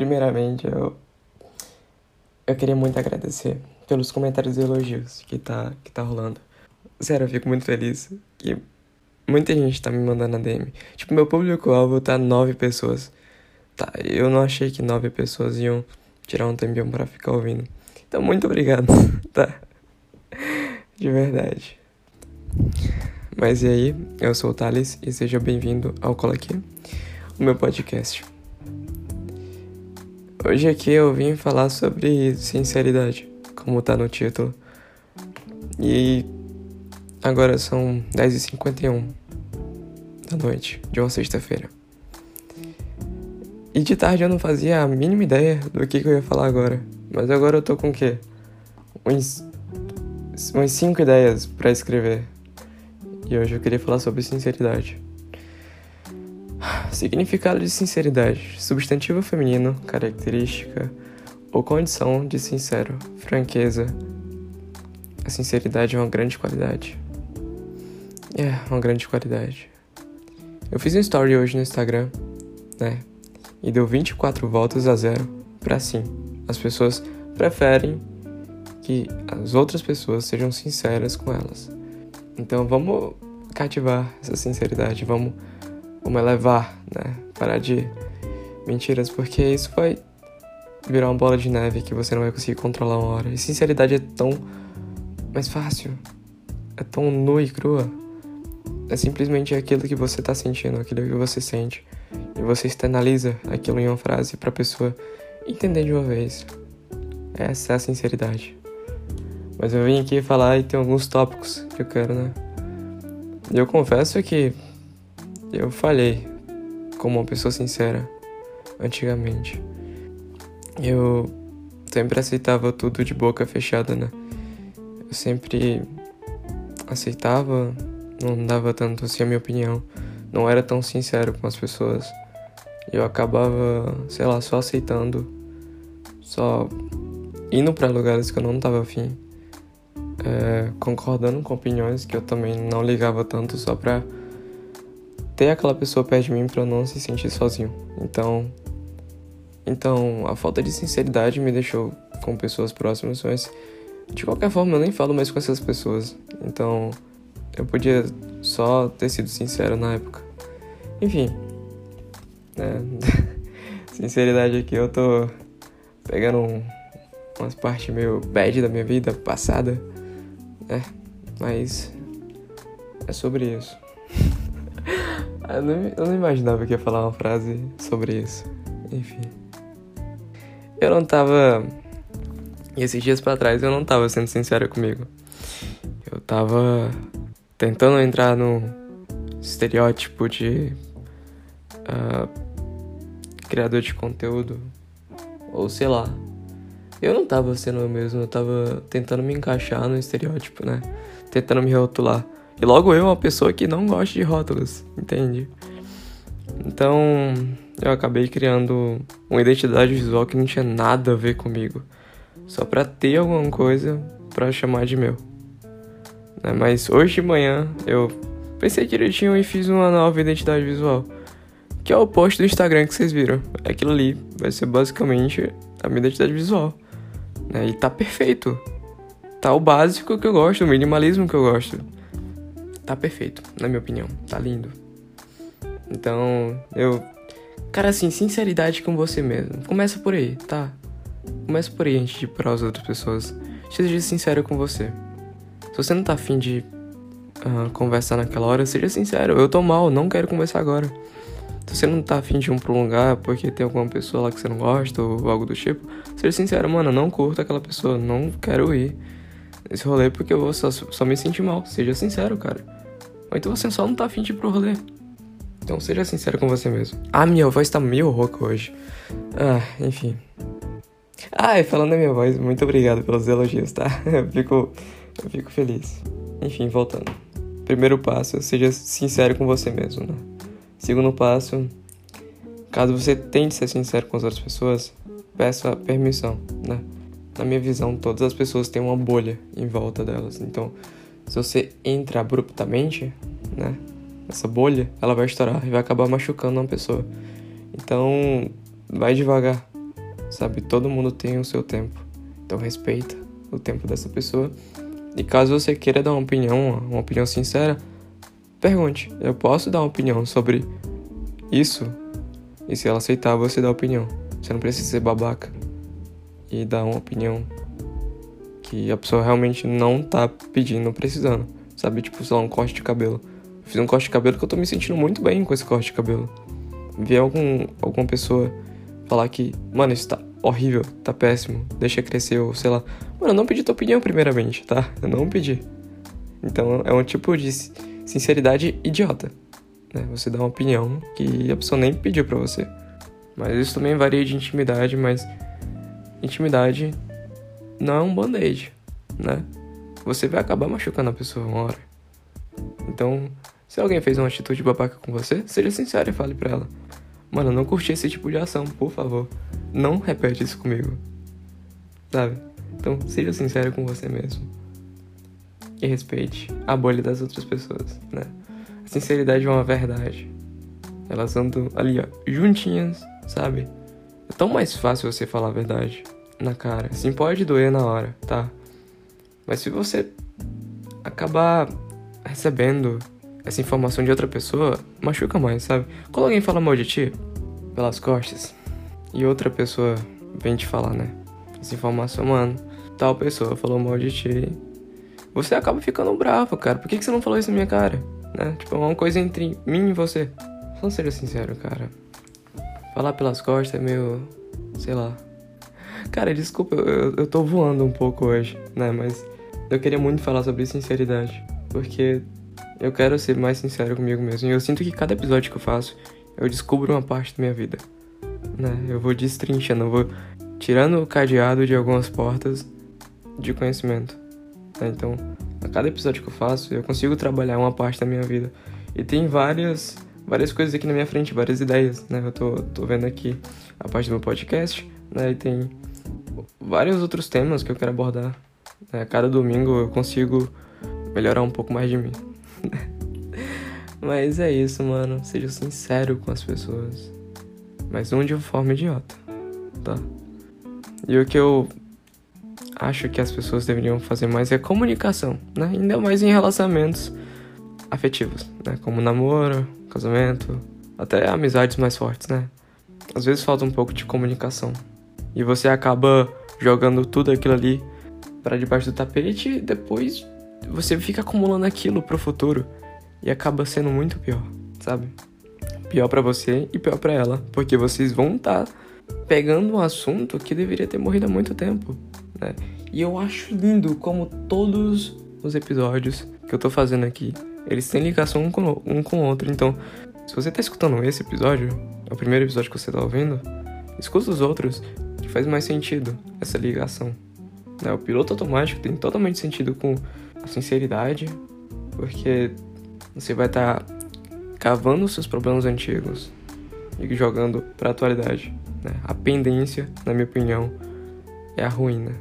primeiramente, eu, eu queria muito agradecer pelos comentários e elogios que tá, que tá rolando. Sério, eu fico muito feliz que muita gente tá me mandando a DM. Tipo, meu público-alvo tá nove pessoas. Tá, eu não achei que nove pessoas iam tirar um tempinho pra ficar ouvindo. Então, muito obrigado, tá? De verdade. Mas e aí, eu sou o Thales e seja bem-vindo ao Cola Aqui, o meu podcast. Hoje aqui eu vim falar sobre sinceridade, como tá no título. E agora são 10h51 da noite de uma sexta-feira. E de tarde eu não fazia a mínima ideia do que, que eu ia falar agora. Mas agora eu tô com o quê? Uns, uns cinco ideias para escrever. E hoje eu queria falar sobre sinceridade. Significado de sinceridade: substantivo feminino, característica ou condição de sincero, franqueza. A sinceridade é uma grande qualidade. É, uma grande qualidade. Eu fiz um story hoje no Instagram, né? E deu 24 votos a zero para sim. As pessoas preferem que as outras pessoas sejam sinceras com elas. Então vamos cativar essa sinceridade, vamos, vamos elevar, né? Parar de mentiras, porque isso vai virar uma bola de neve que você não vai conseguir controlar uma hora. E sinceridade é tão mais fácil, é tão nua e crua. É simplesmente aquilo que você tá sentindo, aquilo que você sente. E você externaliza aquilo em uma frase pra pessoa entender de uma vez. Essa é a sinceridade. Mas eu vim aqui falar e tem alguns tópicos que eu quero, né? E eu confesso que eu falhei como uma pessoa sincera antigamente. Eu sempre aceitava tudo de boca fechada, né? Eu sempre aceitava, não dava tanto assim a minha opinião, não era tão sincero com as pessoas. Eu acabava, sei lá, só aceitando, só indo para lugares que eu não tava afim é, concordando com opiniões que eu também não ligava tanto só pra ter aquela pessoa perto de mim pra eu não se sentir sozinho. Então, então a falta de sinceridade me deixou com pessoas próximas, mas de qualquer forma eu nem falo mais com essas pessoas. Então, eu podia só ter sido sincero na época. Enfim, né? sinceridade aqui eu tô pegando um, umas partes meio bad da minha vida passada é, mas é sobre isso. Eu, não, eu não imaginava que ia falar uma frase sobre isso. Enfim. Eu não tava. Esses dias pra trás eu não tava sendo sincero comigo. Eu tava tentando entrar no estereótipo de uh, criador de conteúdo. Ou sei lá, eu não tava sendo eu mesmo, eu tava tentando me encaixar no estereótipo, né? Tentando me rotular. E logo eu, uma pessoa que não gosta de rótulos, entende? Então, eu acabei criando uma identidade visual que não tinha nada a ver comigo. Só pra ter alguma coisa pra chamar de meu. Né? Mas hoje de manhã eu pensei direitinho e fiz uma nova identidade visual. Que é o post do Instagram que vocês viram. Aquilo ali vai ser basicamente a minha identidade visual. Né? E tá perfeito. Tá o básico que eu gosto, o minimalismo que eu gosto. Tá perfeito, na minha opinião. Tá lindo. Então, eu. Cara, assim, sinceridade com você mesmo. Começa por aí, tá? Começa por aí antes de para as outras pessoas. Seja sincero com você. Se você não tá afim de uh, conversar naquela hora, seja sincero. Eu tô mal, não quero conversar agora. Se você não tá afim de um prolongar porque tem alguma pessoa lá que você não gosta ou algo do tipo, seja sincero, mano, não curto aquela pessoa, não quero ir nesse rolê porque eu vou só, só me sentir mal. Seja sincero, cara. Ou então você só não tá afim de ir pro rolê. Então seja sincero com você mesmo. Ah, minha voz tá meio rouca hoje. Ah, enfim. Ah, e falando da minha voz, muito obrigado pelos elogios, tá? Eu fico, eu fico feliz. Enfim, voltando. Primeiro passo, seja sincero com você mesmo, né? Segundo passo, caso você tente ser sincero com as outras pessoas, peça permissão, né? Na minha visão, todas as pessoas têm uma bolha em volta delas. Então, se você entra abruptamente, né? Essa bolha, ela vai estourar e vai acabar machucando uma pessoa. Então, vai devagar. sabe? Todo mundo tem o seu tempo. Então respeita o tempo dessa pessoa. E caso você queira dar uma opinião, uma opinião sincera, pergunte: eu posso dar uma opinião sobre isso? E se ela aceitar, você dá opinião. Você não precisa ser babaca e dar uma opinião que a pessoa realmente não tá pedindo, precisando. Sabe, tipo, sei lá, um corte de cabelo. fiz um corte de cabelo que eu tô me sentindo muito bem com esse corte de cabelo. Vi algum, alguma pessoa falar que, mano, isso tá horrível, tá péssimo, deixa crescer, ou sei lá. Mano, eu não pedi tua opinião primeiramente, tá? Eu não pedi. Então é um tipo de sinceridade idiota, né? Você dá uma opinião que a pessoa nem pediu pra você. Mas isso também varia de intimidade, mas intimidade não é um band-aid, né? Você vai acabar machucando a pessoa uma hora. Então, se alguém fez uma atitude babaca com você, seja sincero e fale pra ela. Mano, não curti esse tipo de ação, por favor. Não repete isso comigo. Sabe? Então, seja sincero com você mesmo. E respeite a bolha das outras pessoas, né? A sinceridade é uma verdade. Elas andam ali, ó, juntinhas, sabe? É tão mais fácil você falar a verdade na cara. Sim, pode doer na hora, tá? Mas se você acabar recebendo essa informação de outra pessoa, machuca mais, sabe? Quando alguém fala mal de ti pelas costas e outra pessoa vem te falar, né? Essa informação, mano, tal pessoa falou mal de ti. Você acaba ficando bravo, cara. Por que, que você não falou isso na minha cara? Né? Tipo, é uma coisa entre mim e você. Só seja sincero, cara. Falar pelas costas é meio. sei lá. Cara, desculpa, eu, eu tô voando um pouco hoje, né? Mas eu queria muito falar sobre sinceridade. Porque eu quero ser mais sincero comigo mesmo. E eu sinto que cada episódio que eu faço, eu descubro uma parte da minha vida. Né? Eu vou destrinchando, eu vou tirando o cadeado de algumas portas de conhecimento. Né? Então, a cada episódio que eu faço, eu consigo trabalhar uma parte da minha vida. E tem várias várias coisas aqui na minha frente, várias ideias, né? Eu tô, tô vendo aqui a parte do meu podcast, né? E tem vários outros temas que eu quero abordar. Né? Cada domingo eu consigo melhorar um pouco mais de mim. Mas é isso, mano. Seja sincero com as pessoas. Mas não de forma idiota, tá? E o que eu acho que as pessoas deveriam fazer mais é comunicação, né? Ainda mais em relacionamentos afetivos, né? Como namoro, casamento, até amizades mais fortes, né? Às vezes falta um pouco de comunicação. E você acaba jogando tudo aquilo ali para debaixo do tapete e depois você fica acumulando aquilo pro futuro e acaba sendo muito pior, sabe? Pior para você e pior para ela, porque vocês vão estar tá pegando um assunto que deveria ter morrido há muito tempo, né? E eu acho lindo como todos os episódios que eu tô fazendo aqui, eles têm ligação um com, um com o outro. Então, se você tá escutando esse episódio, é o primeiro episódio que você tá ouvindo, escuta os outros faz mais sentido essa ligação. Né? O piloto automático tem totalmente sentido com a sinceridade, porque você vai estar tá cavando os seus problemas antigos e jogando para a atualidade. Né? A pendência, na minha opinião, é a ruína.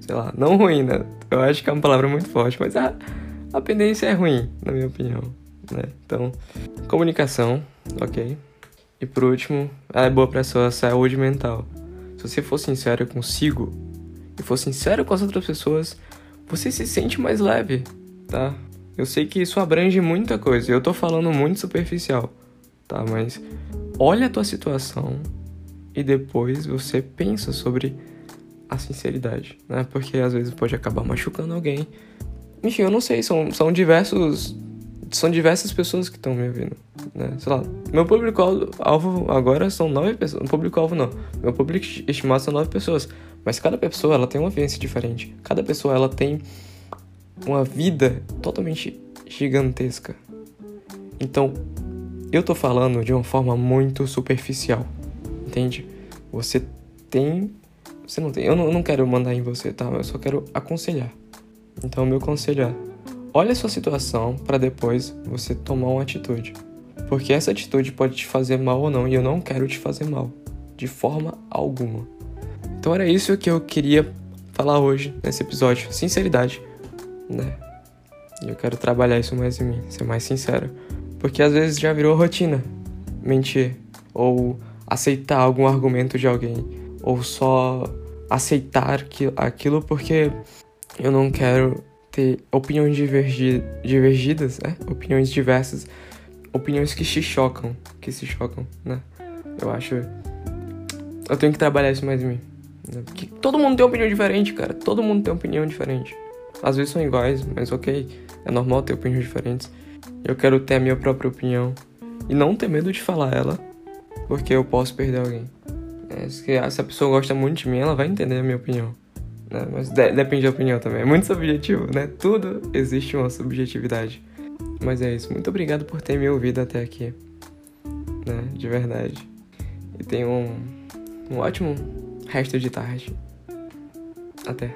Sei lá, não ruína, eu acho que é uma palavra muito forte, mas a, a pendência é ruim, na minha opinião. Né? Então, comunicação, ok? E por último, ela é boa para sua saúde mental. Se você for sincero consigo e for sincero com as outras pessoas, você se sente mais leve, tá? Eu sei que isso abrange muita coisa, eu tô falando muito superficial, tá? Mas olha a tua situação e depois você pensa sobre a sinceridade, né? Porque às vezes pode acabar machucando alguém. Enfim, eu não sei, são, são diversos. São diversas pessoas que estão me ouvindo, né? Sei lá, meu público-alvo agora são nove pessoas. Público-alvo não. Meu público estimado são nove pessoas. Mas cada pessoa, ela tem uma vivência diferente. Cada pessoa, ela tem uma vida totalmente gigantesca. Então, eu tô falando de uma forma muito superficial, entende? Você tem. Você não tem. Eu não, eu não quero mandar em você, tá? Eu só quero aconselhar. Então, meu conselho é: olha a sua situação para depois você tomar uma atitude. Porque essa atitude pode te fazer mal ou não, e eu não quero te fazer mal, de forma alguma. Então, era isso que eu queria falar hoje nesse episódio: sinceridade né? E eu quero trabalhar isso mais em mim, ser mais sincero. Porque às vezes já virou rotina mentir ou aceitar algum argumento de alguém. ou só aceitar aquilo porque eu não quero ter opiniões divergi divergidas, né? Opiniões diversas, opiniões que se chocam, que se chocam, né? Eu acho eu tenho que trabalhar isso mais em mim. Né? Porque todo mundo tem opinião diferente, cara. Todo mundo tem opinião diferente. Às vezes são iguais, mas ok. É normal ter opiniões diferentes. Eu quero ter a minha própria opinião. E não ter medo de falar ela, porque eu posso perder alguém. É, se a pessoa gosta muito de mim, ela vai entender a minha opinião. Né? Mas de depende da opinião também. É muito subjetivo, né? Tudo existe uma subjetividade. Mas é isso. Muito obrigado por ter me ouvido até aqui. Né? De verdade. E tenha um, um ótimo resto de tarde. Até.